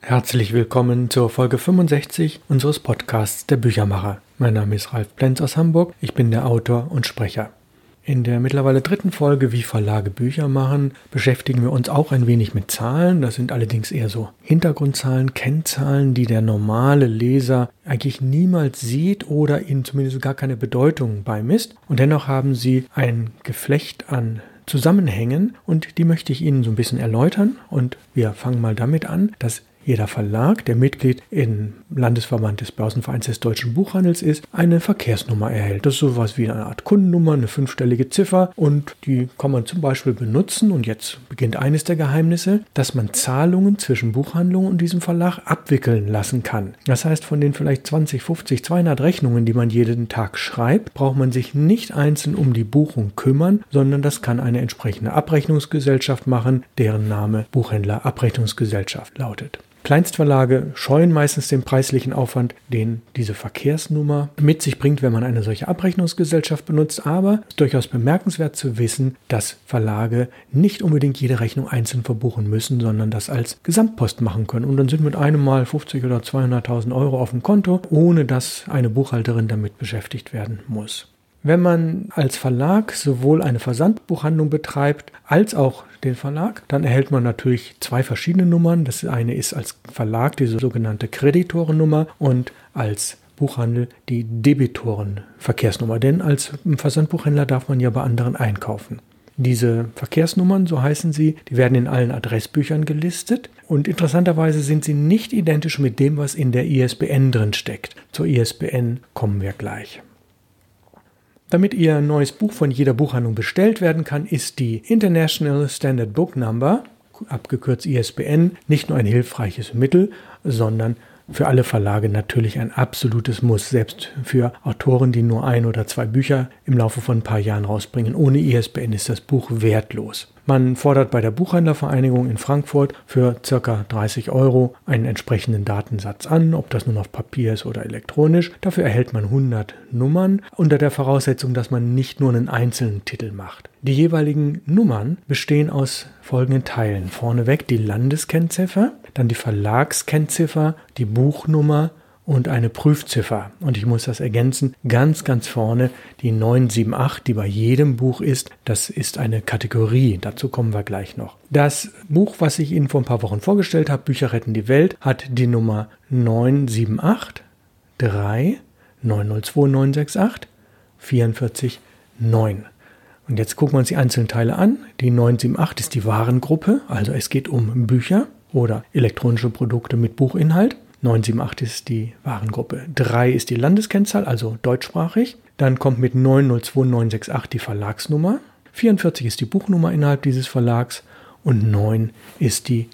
Herzlich willkommen zur Folge 65 unseres Podcasts Der Büchermacher. Mein Name ist Ralf Plenz aus Hamburg. Ich bin der Autor und Sprecher. In der mittlerweile dritten Folge Wie Verlage Bücher machen beschäftigen wir uns auch ein wenig mit Zahlen. Das sind allerdings eher so Hintergrundzahlen, Kennzahlen, die der normale Leser eigentlich niemals sieht oder ihnen zumindest gar keine Bedeutung beimisst. Und dennoch haben sie ein Geflecht an Zusammenhängen und die möchte ich Ihnen so ein bisschen erläutern. Und wir fangen mal damit an, dass jeder Verlag, der Mitglied im Landesverband des Börsenvereins des deutschen Buchhandels ist, eine Verkehrsnummer erhält. Das ist sowas wie eine Art Kundennummer, eine fünfstellige Ziffer und die kann man zum Beispiel benutzen. Und jetzt beginnt eines der Geheimnisse, dass man Zahlungen zwischen Buchhandlung und diesem Verlag abwickeln lassen kann. Das heißt, von den vielleicht 20, 50, 200 Rechnungen, die man jeden Tag schreibt, braucht man sich nicht einzeln um die Buchung kümmern, sondern das kann eine entsprechende Abrechnungsgesellschaft machen, deren Name Buchhändler Abrechnungsgesellschaft lautet. Kleinstverlage scheuen meistens den preislichen Aufwand, den diese Verkehrsnummer mit sich bringt, wenn man eine solche Abrechnungsgesellschaft benutzt. Aber es ist durchaus bemerkenswert zu wissen, dass Verlage nicht unbedingt jede Rechnung einzeln verbuchen müssen, sondern das als Gesamtpost machen können. Und dann sind mit einem Mal 50 oder 200.000 Euro auf dem Konto, ohne dass eine Buchhalterin damit beschäftigt werden muss. Wenn man als Verlag sowohl eine Versandbuchhandlung betreibt als auch den Verlag, dann erhält man natürlich zwei verschiedene Nummern. Das eine ist als Verlag diese sogenannte Kreditorennummer und als Buchhandel die Debitorenverkehrsnummer. Denn als Versandbuchhändler darf man ja bei anderen einkaufen. Diese Verkehrsnummern, so heißen sie, die werden in allen Adressbüchern gelistet und interessanterweise sind sie nicht identisch mit dem, was in der ISBN drin steckt. Zur ISBN kommen wir gleich. Damit Ihr neues Buch von jeder Buchhandlung bestellt werden kann, ist die International Standard Book Number, abgekürzt ISBN, nicht nur ein hilfreiches Mittel, sondern für alle Verlage natürlich ein absolutes Muss, selbst für Autoren, die nur ein oder zwei Bücher im Laufe von ein paar Jahren rausbringen. Ohne ISBN ist das Buch wertlos. Man fordert bei der Buchhändlervereinigung in Frankfurt für ca. 30 Euro einen entsprechenden Datensatz an, ob das nun auf Papier ist oder elektronisch. Dafür erhält man 100 Nummern unter der Voraussetzung, dass man nicht nur einen einzelnen Titel macht. Die jeweiligen Nummern bestehen aus folgenden Teilen. Vorneweg die Landeskennziffer, dann die Verlagskennziffer, die Buchnummer und eine Prüfziffer. Und ich muss das ergänzen, ganz, ganz vorne die 978, die bei jedem Buch ist. Das ist eine Kategorie, dazu kommen wir gleich noch. Das Buch, was ich Ihnen vor ein paar Wochen vorgestellt habe, Bücher retten die Welt, hat die Nummer 978 3 902 968 44 9. Und jetzt gucken wir uns die einzelnen Teile an. Die 978 ist die Warengruppe, also es geht um Bücher oder elektronische Produkte mit Buchinhalt. 978 ist die Warengruppe. 3 ist die Landeskennzahl, also deutschsprachig. Dann kommt mit 902968 die Verlagsnummer. 44 ist die Buchnummer innerhalb dieses Verlags und 9 ist die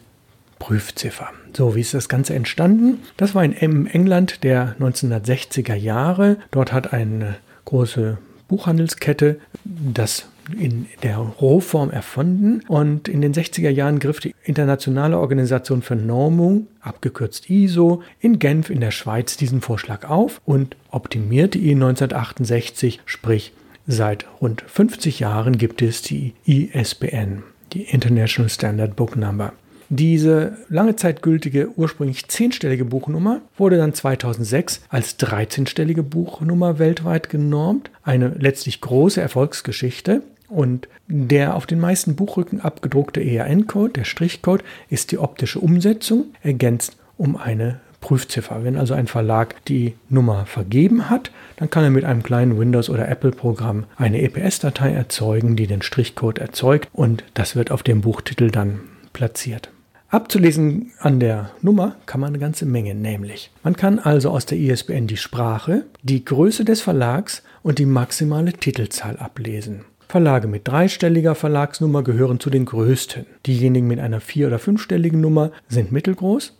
Prüfziffer. So, wie ist das Ganze entstanden? Das war in England der 1960er Jahre. Dort hat eine große Buchhandelskette das in der Rohform erfunden und in den 60er Jahren griff die Internationale Organisation für Normung, abgekürzt ISO, in Genf in der Schweiz diesen Vorschlag auf und optimierte ihn 1968, sprich seit rund 50 Jahren gibt es die ISBN, die International Standard Book Number. Diese lange Zeit gültige ursprünglich zehnstellige Buchnummer wurde dann 2006 als 13-stellige Buchnummer weltweit genormt. Eine letztlich große Erfolgsgeschichte. Und der auf den meisten Buchrücken abgedruckte ERN-Code, der Strichcode, ist die optische Umsetzung, ergänzt um eine Prüfziffer. Wenn also ein Verlag die Nummer vergeben hat, dann kann er mit einem kleinen Windows- oder Apple-Programm eine EPS-Datei erzeugen, die den Strichcode erzeugt und das wird auf dem Buchtitel dann platziert. Abzulesen an der Nummer kann man eine ganze Menge, nämlich man kann also aus der ISBN die Sprache, die Größe des Verlags und die maximale Titelzahl ablesen. Verlage mit dreistelliger Verlagsnummer gehören zu den größten. Diejenigen mit einer vier- oder fünfstelligen Nummer sind mittelgroß.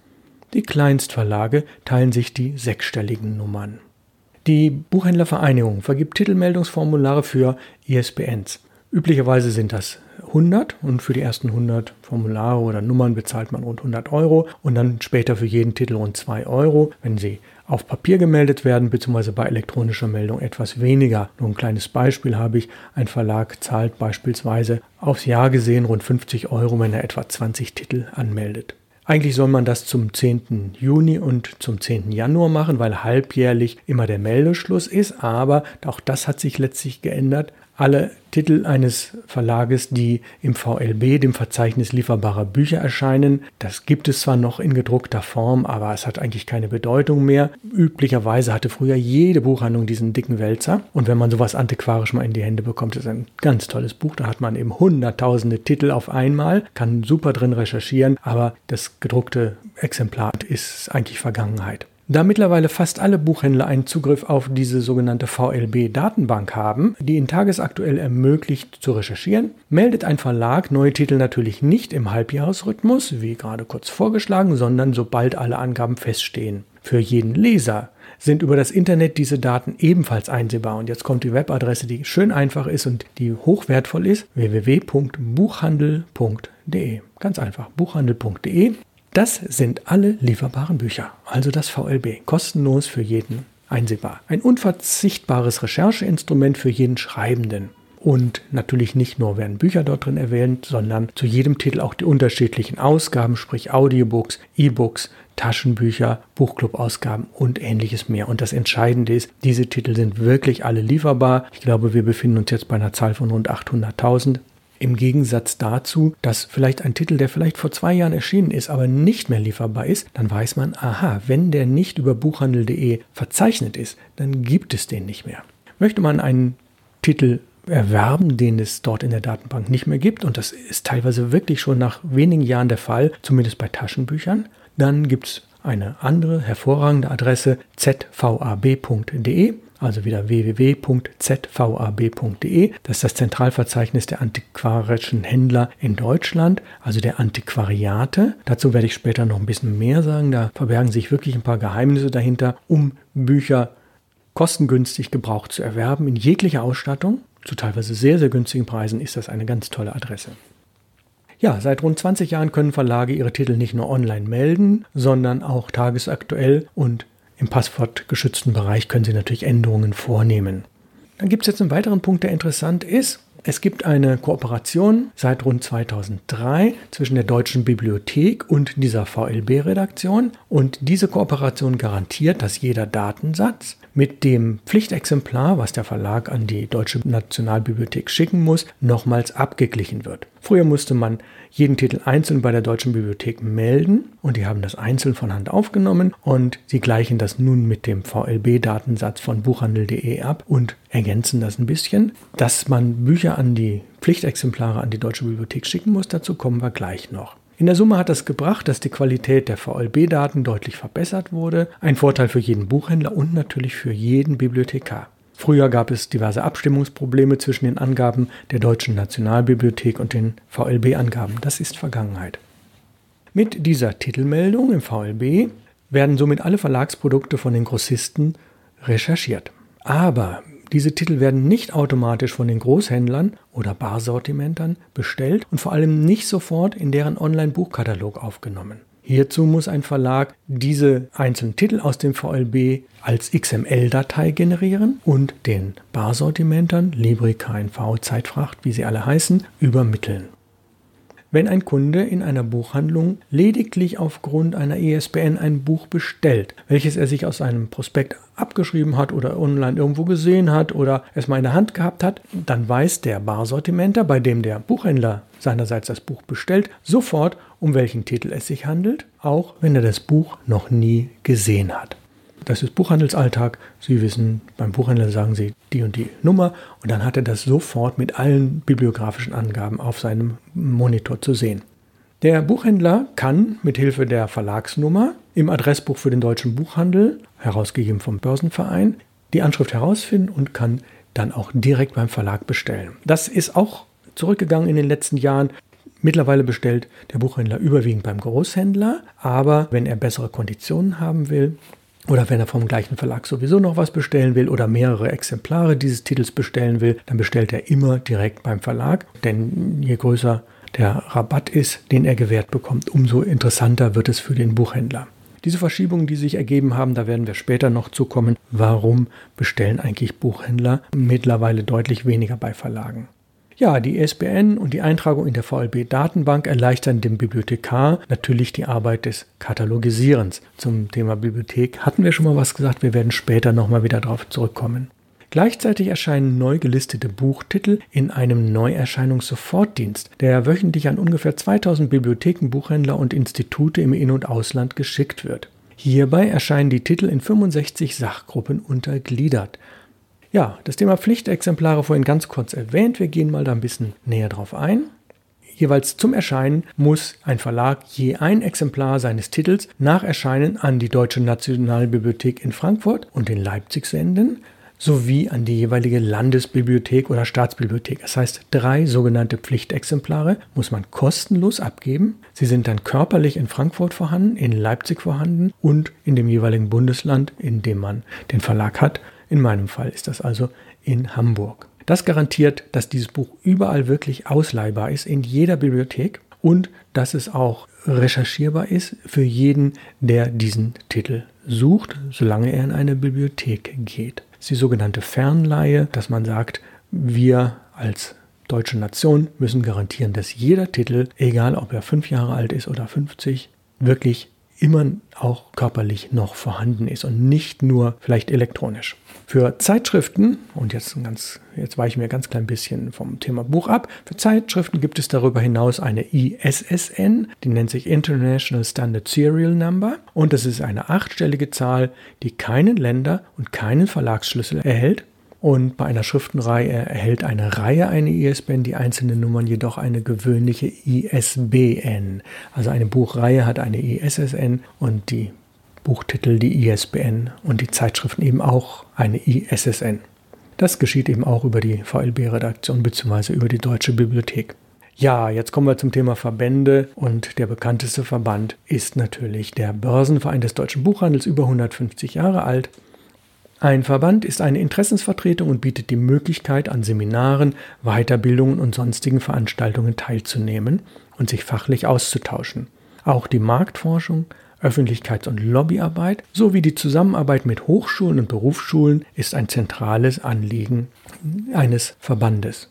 Die Kleinstverlage teilen sich die sechsstelligen Nummern. Die Buchhändlervereinigung vergibt Titelmeldungsformulare für ISBNs. Üblicherweise sind das 100 und für die ersten 100 Formulare oder Nummern bezahlt man rund 100 Euro und dann später für jeden Titel rund 2 Euro, wenn sie auf Papier gemeldet werden, beziehungsweise bei elektronischer Meldung etwas weniger. Nur ein kleines Beispiel habe ich. Ein Verlag zahlt beispielsweise aufs Jahr gesehen rund 50 Euro, wenn er etwa 20 Titel anmeldet. Eigentlich soll man das zum 10. Juni und zum 10. Januar machen, weil halbjährlich immer der Meldeschluss ist. Aber auch das hat sich letztlich geändert alle Titel eines Verlages, die im VLB, dem Verzeichnis lieferbarer Bücher erscheinen. Das gibt es zwar noch in gedruckter Form, aber es hat eigentlich keine Bedeutung mehr. Üblicherweise hatte früher jede Buchhandlung diesen dicken Wälzer. Und wenn man sowas antiquarisch mal in die Hände bekommt, ist ein ganz tolles Buch. Da hat man eben hunderttausende Titel auf einmal, kann super drin recherchieren, aber das gedruckte Exemplar ist eigentlich Vergangenheit. Da mittlerweile fast alle Buchhändler einen Zugriff auf diese sogenannte VLB-Datenbank haben, die ihnen tagesaktuell ermöglicht zu recherchieren, meldet ein Verlag neue Titel natürlich nicht im Halbjahresrhythmus, wie gerade kurz vorgeschlagen, sondern sobald alle Angaben feststehen. Für jeden Leser sind über das Internet diese Daten ebenfalls einsehbar. Und jetzt kommt die Webadresse, die schön einfach ist und die hochwertvoll ist, www.buchhandel.de. Ganz einfach, buchhandel.de. Das sind alle lieferbaren Bücher, also das VLB, kostenlos für jeden einsehbar. Ein unverzichtbares Rechercheinstrument für jeden Schreibenden. Und natürlich nicht nur werden Bücher dort drin erwähnt, sondern zu jedem Titel auch die unterschiedlichen Ausgaben, sprich Audiobooks, E-Books, Taschenbücher, Buchclub-Ausgaben und ähnliches mehr. Und das Entscheidende ist, diese Titel sind wirklich alle lieferbar. Ich glaube, wir befinden uns jetzt bei einer Zahl von rund 800.000. Im Gegensatz dazu, dass vielleicht ein Titel, der vielleicht vor zwei Jahren erschienen ist, aber nicht mehr lieferbar ist, dann weiß man, aha, wenn der nicht über buchhandel.de verzeichnet ist, dann gibt es den nicht mehr. Möchte man einen Titel erwerben, den es dort in der Datenbank nicht mehr gibt, und das ist teilweise wirklich schon nach wenigen Jahren der Fall, zumindest bei Taschenbüchern, dann gibt es eine andere hervorragende Adresse zvab.de also wieder www.zvab.de. Das ist das Zentralverzeichnis der antiquarischen Händler in Deutschland, also der Antiquariate. Dazu werde ich später noch ein bisschen mehr sagen. Da verbergen sich wirklich ein paar Geheimnisse dahinter, um Bücher kostengünstig gebraucht zu erwerben in jeglicher Ausstattung. Zu teilweise sehr, sehr günstigen Preisen ist das eine ganz tolle Adresse. Ja, seit rund 20 Jahren können Verlage ihre Titel nicht nur online melden, sondern auch tagesaktuell und im passwortgeschützten Bereich können Sie natürlich Änderungen vornehmen. Dann gibt es jetzt einen weiteren Punkt, der interessant ist. Es gibt eine Kooperation seit rund 2003 zwischen der Deutschen Bibliothek und dieser VLB-Redaktion. Und diese Kooperation garantiert, dass jeder Datensatz mit dem Pflichtexemplar, was der Verlag an die Deutsche Nationalbibliothek schicken muss, nochmals abgeglichen wird. Früher musste man jeden Titel einzeln bei der Deutschen Bibliothek melden und die haben das einzeln von Hand aufgenommen und sie gleichen das nun mit dem VLB-Datensatz von buchhandel.de ab und ergänzen das ein bisschen. Dass man Bücher an die Pflichtexemplare an die Deutsche Bibliothek schicken muss, dazu kommen wir gleich noch. In der Summe hat das gebracht, dass die Qualität der VLB-Daten deutlich verbessert wurde. Ein Vorteil für jeden Buchhändler und natürlich für jeden Bibliothekar. Früher gab es diverse Abstimmungsprobleme zwischen den Angaben der Deutschen Nationalbibliothek und den VLB-Angaben. Das ist Vergangenheit. Mit dieser Titelmeldung im VLB werden somit alle Verlagsprodukte von den Grossisten recherchiert. Aber diese Titel werden nicht automatisch von den Großhändlern oder Barsortimentern bestellt und vor allem nicht sofort in deren Online-Buchkatalog aufgenommen. Hierzu muss ein Verlag diese einzelnen Titel aus dem VLB als XML-Datei generieren und den Barsortimentern, Libri, KNV, Zeitfracht, wie sie alle heißen, übermitteln wenn ein Kunde in einer Buchhandlung lediglich aufgrund einer ISBN ein Buch bestellt, welches er sich aus einem Prospekt abgeschrieben hat oder online irgendwo gesehen hat oder es mal in der Hand gehabt hat, dann weiß der Barsortimenter, bei dem der Buchhändler seinerseits das Buch bestellt, sofort, um welchen Titel es sich handelt, auch wenn er das Buch noch nie gesehen hat. Das ist Buchhandelsalltag. Sie wissen, beim Buchhändler sagen Sie die und die Nummer und dann hat er das sofort mit allen bibliografischen Angaben auf seinem Monitor zu sehen. Der Buchhändler kann mit Hilfe der Verlagsnummer im Adressbuch für den deutschen Buchhandel, herausgegeben vom Börsenverein, die Anschrift herausfinden und kann dann auch direkt beim Verlag bestellen. Das ist auch zurückgegangen in den letzten Jahren. Mittlerweile bestellt der Buchhändler überwiegend beim Großhändler, aber wenn er bessere Konditionen haben will, oder wenn er vom gleichen Verlag sowieso noch was bestellen will oder mehrere Exemplare dieses Titels bestellen will, dann bestellt er immer direkt beim Verlag. Denn je größer der Rabatt ist, den er gewährt bekommt, umso interessanter wird es für den Buchhändler. Diese Verschiebungen, die sich ergeben haben, da werden wir später noch zukommen. Warum bestellen eigentlich Buchhändler mittlerweile deutlich weniger bei Verlagen? Ja, die ISBN und die Eintragung in der VLB-Datenbank erleichtern dem Bibliothekar natürlich die Arbeit des Katalogisierens. Zum Thema Bibliothek hatten wir schon mal was gesagt, wir werden später nochmal wieder darauf zurückkommen. Gleichzeitig erscheinen neu gelistete Buchtitel in einem Neuerscheinungssofortdienst, der wöchentlich an ungefähr 2000 Bibliotheken, Buchhändler und Institute im In- und Ausland geschickt wird. Hierbei erscheinen die Titel in 65 Sachgruppen untergliedert. Ja, das Thema Pflichtexemplare vorhin ganz kurz erwähnt. Wir gehen mal da ein bisschen näher drauf ein. Jeweils zum Erscheinen muss ein Verlag je ein Exemplar seines Titels nach Erscheinen an die Deutsche Nationalbibliothek in Frankfurt und in Leipzig senden, sowie an die jeweilige Landesbibliothek oder Staatsbibliothek. Das heißt, drei sogenannte Pflichtexemplare muss man kostenlos abgeben. Sie sind dann körperlich in Frankfurt vorhanden, in Leipzig vorhanden und in dem jeweiligen Bundesland, in dem man den Verlag hat. In meinem Fall ist das also in Hamburg. Das garantiert, dass dieses Buch überall wirklich ausleihbar ist, in jeder Bibliothek und dass es auch recherchierbar ist für jeden, der diesen Titel sucht, solange er in eine Bibliothek geht. Das ist die sogenannte Fernleihe, dass man sagt, wir als deutsche Nation müssen garantieren, dass jeder Titel, egal ob er fünf Jahre alt ist oder 50, wirklich immer auch körperlich noch vorhanden ist und nicht nur vielleicht elektronisch. Für Zeitschriften, und jetzt, ganz, jetzt weiche ich mir ganz klein bisschen vom Thema Buch ab, für Zeitschriften gibt es darüber hinaus eine ISSN, die nennt sich International Standard Serial Number und das ist eine achtstellige Zahl, die keinen Länder- und keinen Verlagsschlüssel erhält und bei einer Schriftenreihe erhält eine Reihe eine ISBN, die einzelnen Nummern jedoch eine gewöhnliche ISBN. Also eine Buchreihe hat eine ISSN und die Buchtitel die ISBN und die Zeitschriften eben auch eine ISSN. Das geschieht eben auch über die VLB-Redaktion bzw. über die Deutsche Bibliothek. Ja, jetzt kommen wir zum Thema Verbände und der bekannteste Verband ist natürlich der Börsenverein des deutschen Buchhandels, über 150 Jahre alt ein Verband ist eine Interessensvertretung und bietet die Möglichkeit, an Seminaren, Weiterbildungen und sonstigen Veranstaltungen teilzunehmen und sich fachlich auszutauschen. Auch die Marktforschung, Öffentlichkeits- und Lobbyarbeit sowie die Zusammenarbeit mit Hochschulen und Berufsschulen ist ein zentrales Anliegen eines Verbandes.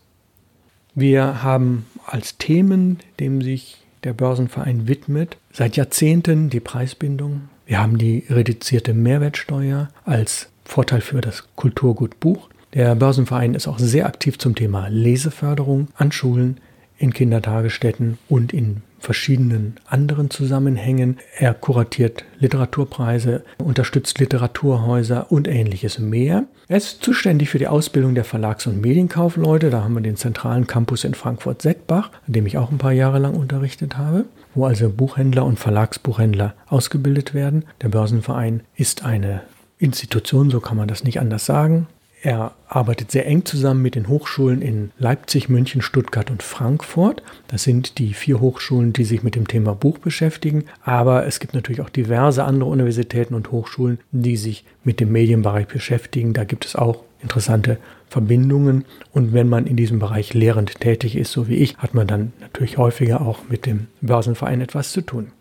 Wir haben als Themen, dem sich der Börsenverein widmet, seit Jahrzehnten die Preisbindung. Wir haben die reduzierte Mehrwertsteuer als Vorteil für das Kulturgut Buch. Der Börsenverein ist auch sehr aktiv zum Thema Leseförderung an Schulen, in Kindertagesstätten und in verschiedenen anderen Zusammenhängen. Er kuratiert Literaturpreise, unterstützt Literaturhäuser und ähnliches mehr. Er ist zuständig für die Ausbildung der Verlags- und Medienkaufleute. Da haben wir den zentralen Campus in Frankfurt-Seckbach, an dem ich auch ein paar Jahre lang unterrichtet habe, wo also Buchhändler und Verlagsbuchhändler ausgebildet werden. Der Börsenverein ist eine Institution, so kann man das nicht anders sagen. Er arbeitet sehr eng zusammen mit den Hochschulen in Leipzig, München, Stuttgart und Frankfurt. Das sind die vier Hochschulen, die sich mit dem Thema Buch beschäftigen. Aber es gibt natürlich auch diverse andere Universitäten und Hochschulen, die sich mit dem Medienbereich beschäftigen. Da gibt es auch interessante Verbindungen. Und wenn man in diesem Bereich lehrend tätig ist, so wie ich, hat man dann natürlich häufiger auch mit dem Börsenverein etwas zu tun.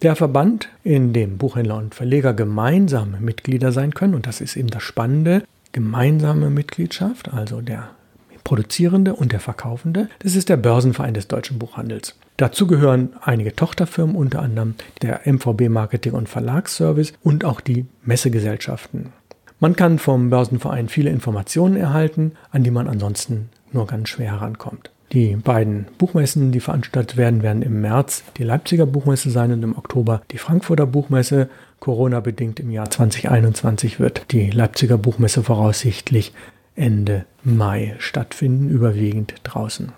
Der Verband, in dem Buchhändler und Verleger gemeinsam Mitglieder sein können, und das ist eben das Spannende, gemeinsame Mitgliedschaft, also der Produzierende und der Verkaufende, das ist der Börsenverein des deutschen Buchhandels. Dazu gehören einige Tochterfirmen, unter anderem der MVB Marketing und Verlagsservice und auch die Messegesellschaften. Man kann vom Börsenverein viele Informationen erhalten, an die man ansonsten nur ganz schwer herankommt. Die beiden Buchmessen, die veranstaltet werden, werden im März die Leipziger Buchmesse sein und im Oktober die Frankfurter Buchmesse. Corona-bedingt im Jahr 2021 wird die Leipziger Buchmesse voraussichtlich Ende Mai stattfinden, überwiegend draußen.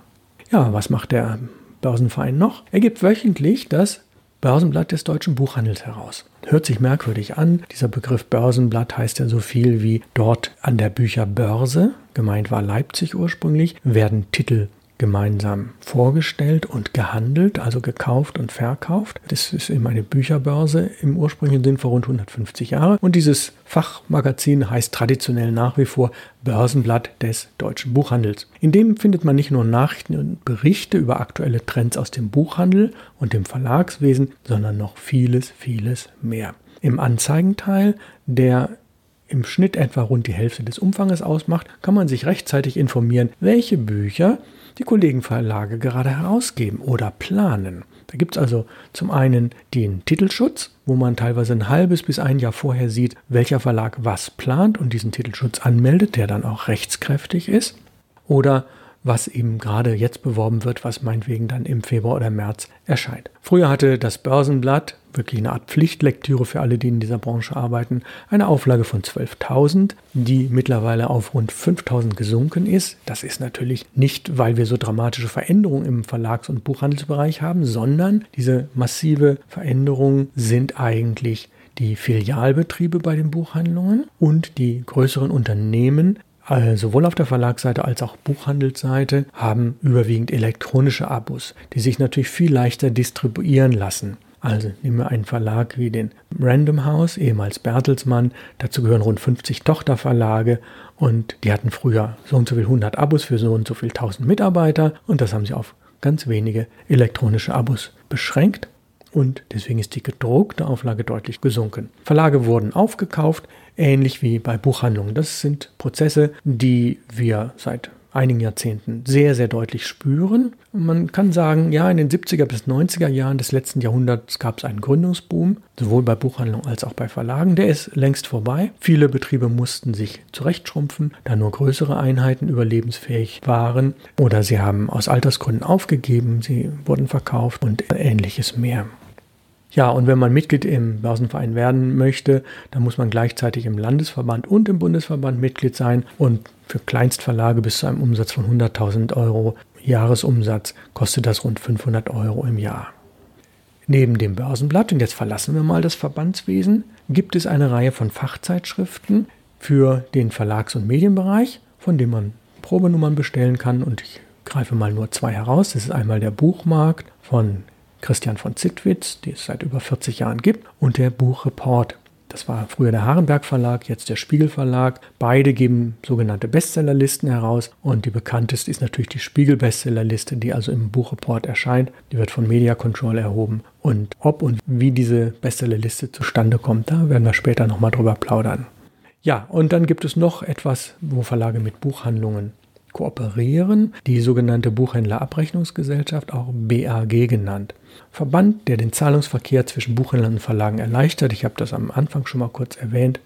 Ja, was macht der Börsenverein noch? Er gibt wöchentlich das Börsenblatt des deutschen Buchhandels heraus. Hört sich merkwürdig an. Dieser Begriff Börsenblatt heißt ja so viel wie dort an der Bücherbörse, gemeint war Leipzig ursprünglich, werden Titel gemeinsam vorgestellt und gehandelt, also gekauft und verkauft. Das ist eben eine Bücherbörse im ursprünglichen Sinn vor rund 150 Jahren. Und dieses Fachmagazin heißt traditionell nach wie vor Börsenblatt des deutschen Buchhandels. In dem findet man nicht nur Nachrichten und Berichte über aktuelle Trends aus dem Buchhandel und dem Verlagswesen, sondern noch vieles, vieles mehr. Im Anzeigenteil, der im Schnitt etwa rund die Hälfte des Umfanges ausmacht, kann man sich rechtzeitig informieren, welche Bücher die Kollegenverlage gerade herausgeben oder planen. Da gibt es also zum einen den Titelschutz, wo man teilweise ein halbes bis ein Jahr vorher sieht, welcher Verlag was plant und diesen Titelschutz anmeldet, der dann auch rechtskräftig ist. Oder was eben gerade jetzt beworben wird, was meinetwegen dann im Februar oder März erscheint. Früher hatte das Börsenblatt, wirklich eine Art Pflichtlektüre für alle, die in dieser Branche arbeiten, eine Auflage von 12.000, die mittlerweile auf rund 5.000 gesunken ist. Das ist natürlich nicht, weil wir so dramatische Veränderungen im Verlags- und Buchhandelsbereich haben, sondern diese massive Veränderungen sind eigentlich die Filialbetriebe bei den Buchhandlungen und die größeren Unternehmen also sowohl auf der Verlagsseite als auch Buchhandelsseite haben überwiegend elektronische Abos, die sich natürlich viel leichter distribuieren lassen. Also nehmen wir einen Verlag wie den Random House, ehemals Bertelsmann. Dazu gehören rund 50 Tochterverlage und die hatten früher so und so viel 100 Abos für so und so viel 1000 Mitarbeiter und das haben sie auf ganz wenige elektronische Abos beschränkt und deswegen ist die gedruckte Auflage deutlich gesunken. Verlage wurden aufgekauft, ähnlich wie bei Buchhandlungen. Das sind Prozesse, die wir seit einigen Jahrzehnten sehr, sehr deutlich spüren. Und man kann sagen, ja, in den 70er bis 90er Jahren des letzten Jahrhunderts gab es einen Gründungsboom, sowohl bei Buchhandlungen als auch bei Verlagen. Der ist längst vorbei. Viele Betriebe mussten sich zurechtschrumpfen, da nur größere Einheiten überlebensfähig waren oder sie haben aus Altersgründen aufgegeben, sie wurden verkauft und ähnliches mehr. Ja, und wenn man Mitglied im Börsenverein werden möchte, dann muss man gleichzeitig im Landesverband und im Bundesverband Mitglied sein. Und für Kleinstverlage bis zu einem Umsatz von 100.000 Euro Jahresumsatz kostet das rund 500 Euro im Jahr. Neben dem Börsenblatt, und jetzt verlassen wir mal das Verbandswesen, gibt es eine Reihe von Fachzeitschriften für den Verlags- und Medienbereich, von denen man Probenummern bestellen kann. Und ich greife mal nur zwei heraus. Das ist einmal der Buchmarkt von Christian von Zittwitz, die es seit über 40 Jahren gibt, und der Buchreport. Das war früher der Harenberg Verlag, jetzt der Spiegel Verlag. Beide geben sogenannte Bestsellerlisten heraus und die bekannteste ist natürlich die Spiegel Bestsellerliste, die also im Buchreport erscheint. Die wird von Media Control erhoben und ob und wie diese Bestsellerliste zustande kommt, da werden wir später nochmal drüber plaudern. Ja, und dann gibt es noch etwas, wo Verlage mit Buchhandlungen kooperieren, die sogenannte Buchhändlerabrechnungsgesellschaft, auch BAG genannt. Verband, der den Zahlungsverkehr zwischen Buchhändlern und Verlagen erleichtert. Ich habe das am Anfang schon mal kurz erwähnt.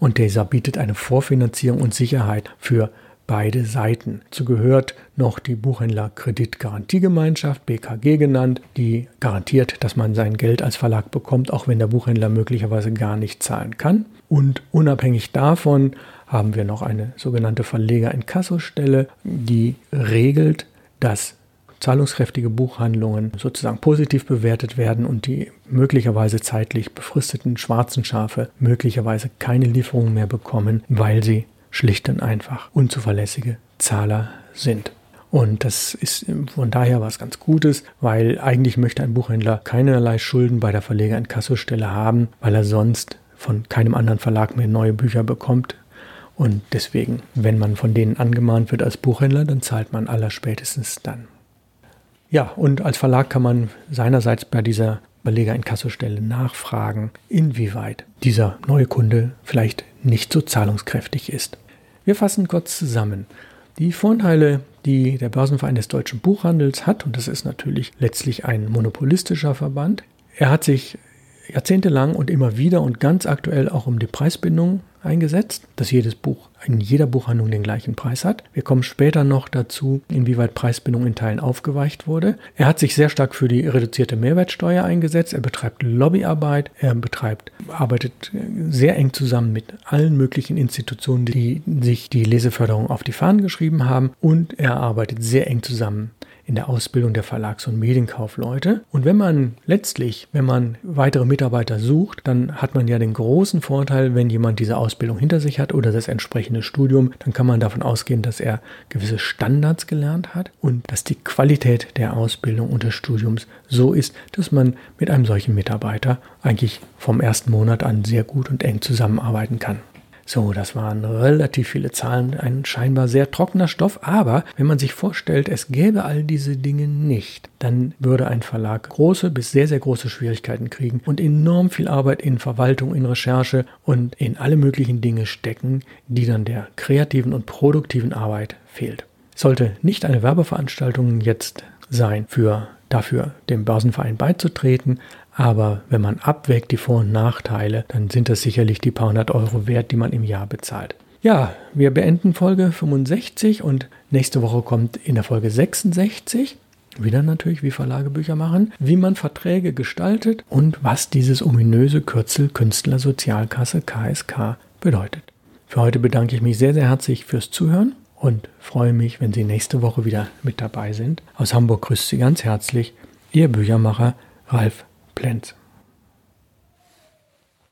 Und dieser bietet eine Vorfinanzierung und Sicherheit für beide Seiten. Dazu gehört noch die Buchhändler-Kreditgarantiegemeinschaft, BKG genannt, die garantiert, dass man sein Geld als Verlag bekommt, auch wenn der Buchhändler möglicherweise gar nicht zahlen kann. Und unabhängig davon haben wir noch eine sogenannte Verleger-Inkasso-Stelle, die regelt, dass zahlungskräftige Buchhandlungen sozusagen positiv bewertet werden und die möglicherweise zeitlich befristeten schwarzen Schafe möglicherweise keine Lieferungen mehr bekommen, weil sie schlicht und einfach unzuverlässige Zahler sind. Und das ist von daher was ganz Gutes, weil eigentlich möchte ein Buchhändler keinerlei Schulden bei der Verleger in Kassostelle haben, weil er sonst von keinem anderen Verlag mehr neue Bücher bekommt. Und deswegen, wenn man von denen angemahnt wird als Buchhändler, dann zahlt man allerspätestens dann. Ja, und als Verlag kann man seinerseits bei dieser Beleger in Kassostelle nachfragen, inwieweit dieser neue Kunde vielleicht nicht so zahlungskräftig ist. Wir fassen kurz zusammen. Die Vorteile, die der Börsenverein des deutschen Buchhandels hat, und das ist natürlich letztlich ein monopolistischer Verband, er hat sich jahrzehntelang und immer wieder und ganz aktuell auch um die Preisbindung eingesetzt, dass jedes Buch in jeder Buchhandlung den gleichen Preis hat. Wir kommen später noch dazu, inwieweit Preisbindung in Teilen aufgeweicht wurde. Er hat sich sehr stark für die reduzierte Mehrwertsteuer eingesetzt. Er betreibt Lobbyarbeit. Er betreibt, arbeitet sehr eng zusammen mit allen möglichen Institutionen, die sich die Leseförderung auf die Fahnen geschrieben haben. Und er arbeitet sehr eng zusammen in der Ausbildung der Verlags- und Medienkaufleute. Und wenn man letztlich, wenn man weitere Mitarbeiter sucht, dann hat man ja den großen Vorteil, wenn jemand diese Ausbildung hinter sich hat oder das entsprechende Studium, dann kann man davon ausgehen, dass er gewisse Standards gelernt hat und dass die Qualität der Ausbildung und des Studiums so ist, dass man mit einem solchen Mitarbeiter eigentlich vom ersten Monat an sehr gut und eng zusammenarbeiten kann. So, das waren relativ viele Zahlen, ein scheinbar sehr trockener Stoff, aber wenn man sich vorstellt, es gäbe all diese Dinge nicht, dann würde ein Verlag große bis sehr, sehr große Schwierigkeiten kriegen und enorm viel Arbeit in Verwaltung, in Recherche und in alle möglichen Dinge stecken, die dann der kreativen und produktiven Arbeit fehlt. Sollte nicht eine Werbeveranstaltung jetzt sein, für dafür dem Börsenverein beizutreten, aber wenn man abwägt die Vor- und Nachteile, dann sind das sicherlich die paar hundert Euro wert, die man im Jahr bezahlt. Ja, wir beenden Folge 65 und nächste Woche kommt in der Folge 66 wieder natürlich, wie Verlage Bücher machen, wie man Verträge gestaltet und was dieses ominöse Kürzel Künstlersozialkasse KSK bedeutet. Für heute bedanke ich mich sehr, sehr herzlich fürs Zuhören und freue mich, wenn Sie nächste Woche wieder mit dabei sind. Aus Hamburg grüßt Sie ganz herzlich Ihr Büchermacher Ralf Plenz.